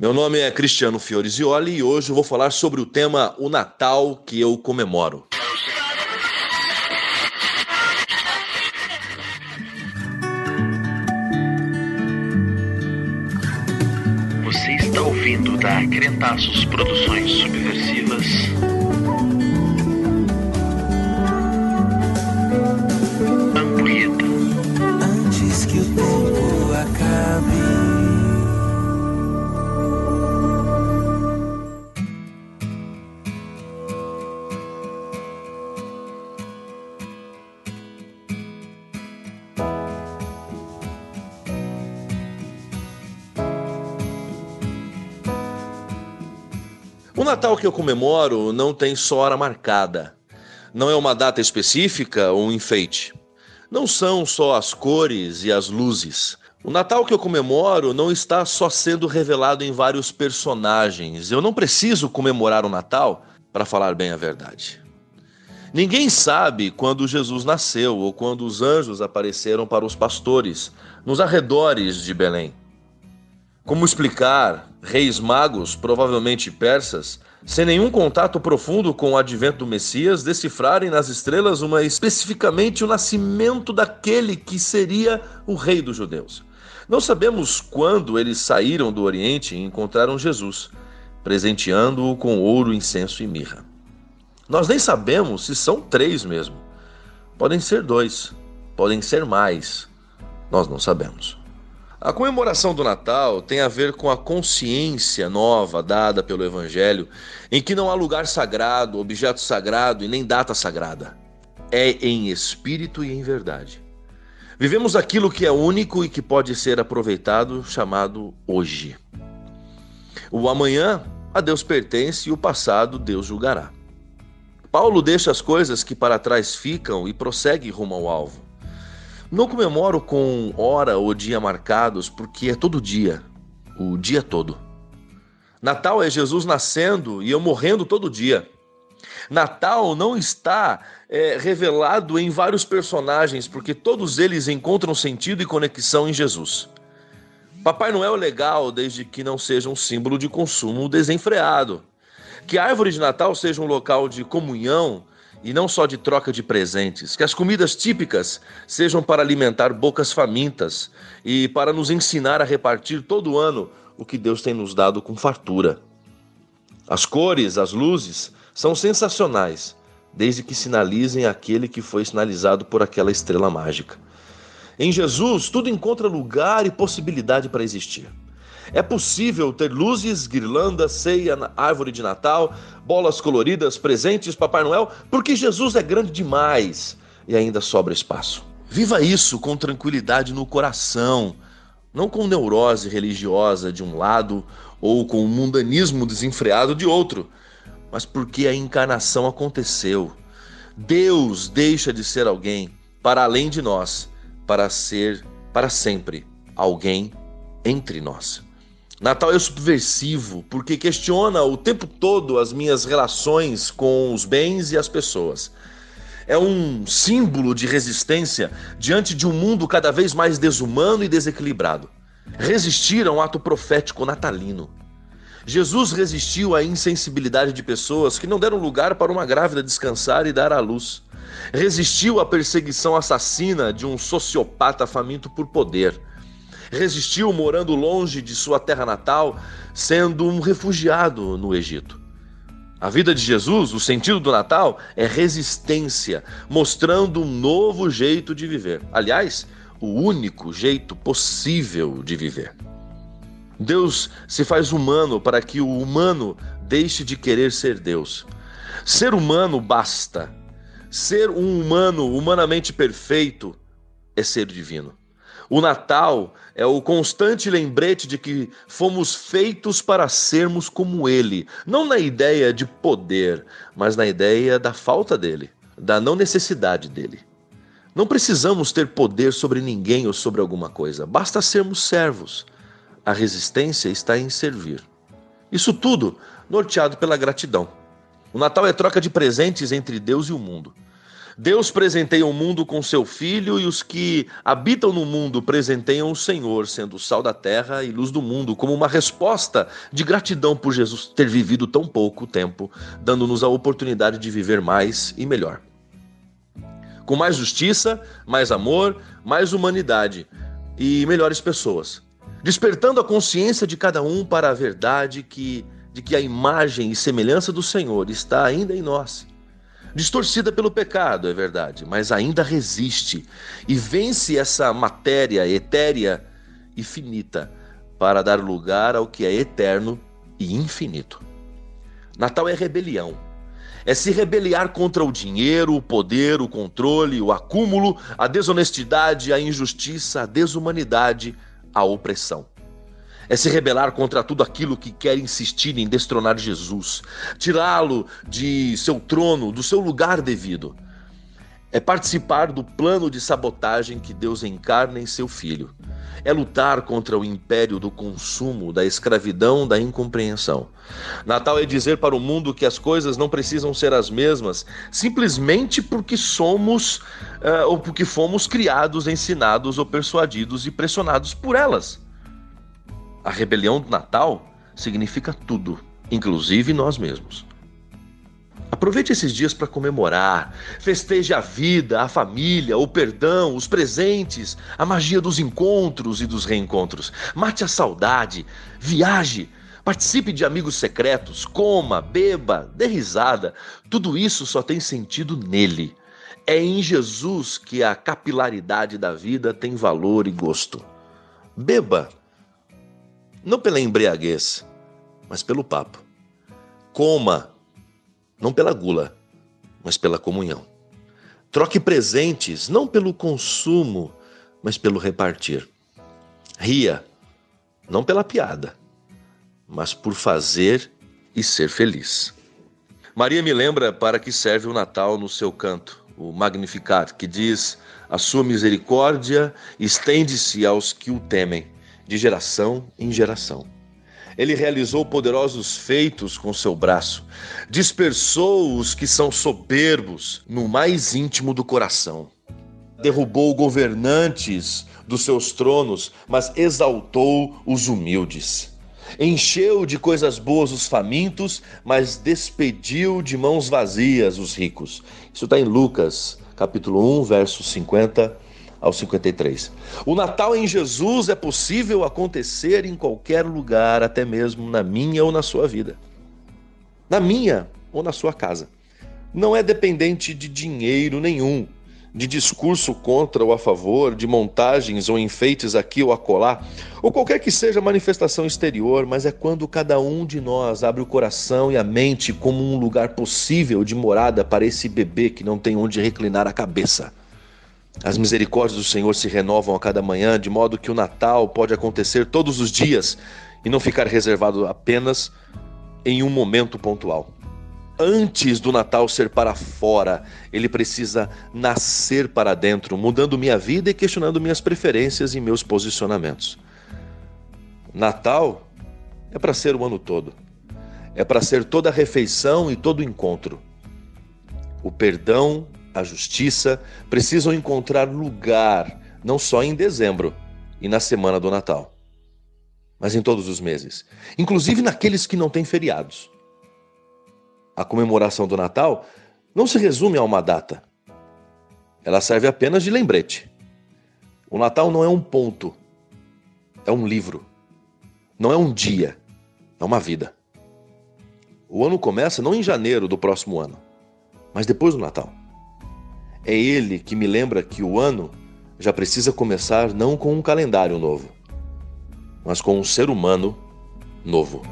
Meu nome é Cristiano Fiorizioli e hoje eu vou falar sobre o tema O Natal que eu comemoro. Você está ouvindo da Crentaços Produções Subversivas. O Natal que eu comemoro não tem só hora marcada. Não é uma data específica ou um enfeite. Não são só as cores e as luzes. O Natal que eu comemoro não está só sendo revelado em vários personagens. Eu não preciso comemorar o Natal para falar bem a verdade. Ninguém sabe quando Jesus nasceu ou quando os anjos apareceram para os pastores nos arredores de Belém. Como explicar reis magos, provavelmente persas, sem nenhum contato profundo com o advento do Messias, decifrarem nas estrelas uma especificamente o nascimento daquele que seria o rei dos judeus? Não sabemos quando eles saíram do Oriente e encontraram Jesus, presenteando-o com ouro, incenso e mirra. Nós nem sabemos se são três mesmo. Podem ser dois, podem ser mais. Nós não sabemos. A comemoração do Natal tem a ver com a consciência nova dada pelo Evangelho, em que não há lugar sagrado, objeto sagrado e nem data sagrada. É em espírito e em verdade. Vivemos aquilo que é único e que pode ser aproveitado, chamado hoje. O amanhã a Deus pertence e o passado Deus julgará. Paulo deixa as coisas que para trás ficam e prossegue rumo ao alvo. Não comemoro com hora ou dia marcados, porque é todo dia, o dia todo. Natal é Jesus nascendo e eu morrendo todo dia. Natal não está é, revelado em vários personagens, porque todos eles encontram sentido e conexão em Jesus. Papai Noel é legal desde que não seja um símbolo de consumo desenfreado. Que a árvore de Natal seja um local de comunhão e não só de troca de presentes. Que as comidas típicas sejam para alimentar bocas famintas e para nos ensinar a repartir todo ano o que Deus tem nos dado com fartura. As cores, as luzes são sensacionais, desde que sinalizem aquele que foi sinalizado por aquela estrela mágica. Em Jesus, tudo encontra lugar e possibilidade para existir. É possível ter luzes, guirlandas, ceia, árvore de Natal, bolas coloridas, presentes, Papai Noel, porque Jesus é grande demais e ainda sobra espaço. Viva isso com tranquilidade no coração, não com neurose religiosa de um lado ou com o mundanismo desenfreado de outro, mas porque a encarnação aconteceu. Deus deixa de ser alguém para além de nós, para ser para sempre alguém entre nós. Natal é subversivo porque questiona o tempo todo as minhas relações com os bens e as pessoas. É um símbolo de resistência diante de um mundo cada vez mais desumano e desequilibrado. Resistir a um ato profético natalino. Jesus resistiu à insensibilidade de pessoas que não deram lugar para uma grávida descansar e dar à luz. Resistiu à perseguição assassina de um sociopata faminto por poder resistiu morando longe de sua terra natal, sendo um refugiado no Egito. A vida de Jesus, o sentido do Natal, é resistência, mostrando um novo jeito de viver. Aliás, o único jeito possível de viver. Deus se faz humano para que o humano deixe de querer ser Deus. Ser humano basta. Ser um humano humanamente perfeito é ser divino. O Natal é o constante lembrete de que fomos feitos para sermos como Ele, não na ideia de poder, mas na ideia da falta dele, da não necessidade dele. Não precisamos ter poder sobre ninguém ou sobre alguma coisa, basta sermos servos. A resistência está em servir. Isso tudo norteado pela gratidão. O Natal é troca de presentes entre Deus e o mundo. Deus presenteia o mundo com seu Filho e os que habitam no mundo presenteiam o Senhor, sendo sal da terra e luz do mundo, como uma resposta de gratidão por Jesus ter vivido tão pouco tempo, dando-nos a oportunidade de viver mais e melhor. Com mais justiça, mais amor, mais humanidade e melhores pessoas, despertando a consciência de cada um para a verdade que, de que a imagem e semelhança do Senhor está ainda em nós distorcida pelo pecado, é verdade, mas ainda resiste e vence essa matéria etérea e finita para dar lugar ao que é eterno e infinito. Natal é rebelião. É se rebeliar contra o dinheiro, o poder, o controle, o acúmulo, a desonestidade, a injustiça, a desumanidade, a opressão é se rebelar contra tudo aquilo que quer insistir em destronar Jesus, tirá-lo de seu trono, do seu lugar devido. É participar do plano de sabotagem que Deus encarna em seu filho. É lutar contra o império do consumo, da escravidão, da incompreensão. Natal é dizer para o mundo que as coisas não precisam ser as mesmas, simplesmente porque somos uh, ou porque fomos criados, ensinados ou persuadidos e pressionados por elas. A rebelião do Natal significa tudo, inclusive nós mesmos. Aproveite esses dias para comemorar, festeje a vida, a família, o perdão, os presentes, a magia dos encontros e dos reencontros. Mate a saudade, viaje, participe de amigos secretos, coma, beba, dê risada. Tudo isso só tem sentido nele. É em Jesus que a capilaridade da vida tem valor e gosto. Beba não pela embriaguez, mas pelo papo. Coma, não pela gula, mas pela comunhão. Troque presentes, não pelo consumo, mas pelo repartir. Ria, não pela piada, mas por fazer e ser feliz. Maria me lembra para que serve o Natal no seu canto, o Magnificat, que diz: A sua misericórdia estende-se aos que o temem de geração em geração. Ele realizou poderosos feitos com seu braço, dispersou os que são soberbos no mais íntimo do coração. Derrubou governantes dos seus tronos, mas exaltou os humildes. Encheu de coisas boas os famintos, mas despediu de mãos vazias os ricos. Isso está em Lucas, capítulo 1, verso 50 ao 53. O Natal em Jesus é possível acontecer em qualquer lugar, até mesmo na minha ou na sua vida. Na minha ou na sua casa. Não é dependente de dinheiro nenhum, de discurso contra ou a favor, de montagens ou enfeites aqui ou acolá, ou qualquer que seja a manifestação exterior, mas é quando cada um de nós abre o coração e a mente como um lugar possível de morada para esse bebê que não tem onde reclinar a cabeça. As misericórdias do Senhor se renovam a cada manhã, de modo que o Natal pode acontecer todos os dias e não ficar reservado apenas em um momento pontual. Antes do Natal ser para fora, ele precisa nascer para dentro, mudando minha vida e questionando minhas preferências e meus posicionamentos. Natal é para ser o ano todo. É para ser toda refeição e todo encontro. O perdão a justiça precisam encontrar lugar não só em dezembro e na semana do Natal, mas em todos os meses, inclusive naqueles que não têm feriados. A comemoração do Natal não se resume a uma data. Ela serve apenas de lembrete. O Natal não é um ponto, é um livro. Não é um dia, é uma vida. O ano começa não em janeiro do próximo ano, mas depois do Natal. É ele que me lembra que o ano já precisa começar não com um calendário novo, mas com um ser humano novo.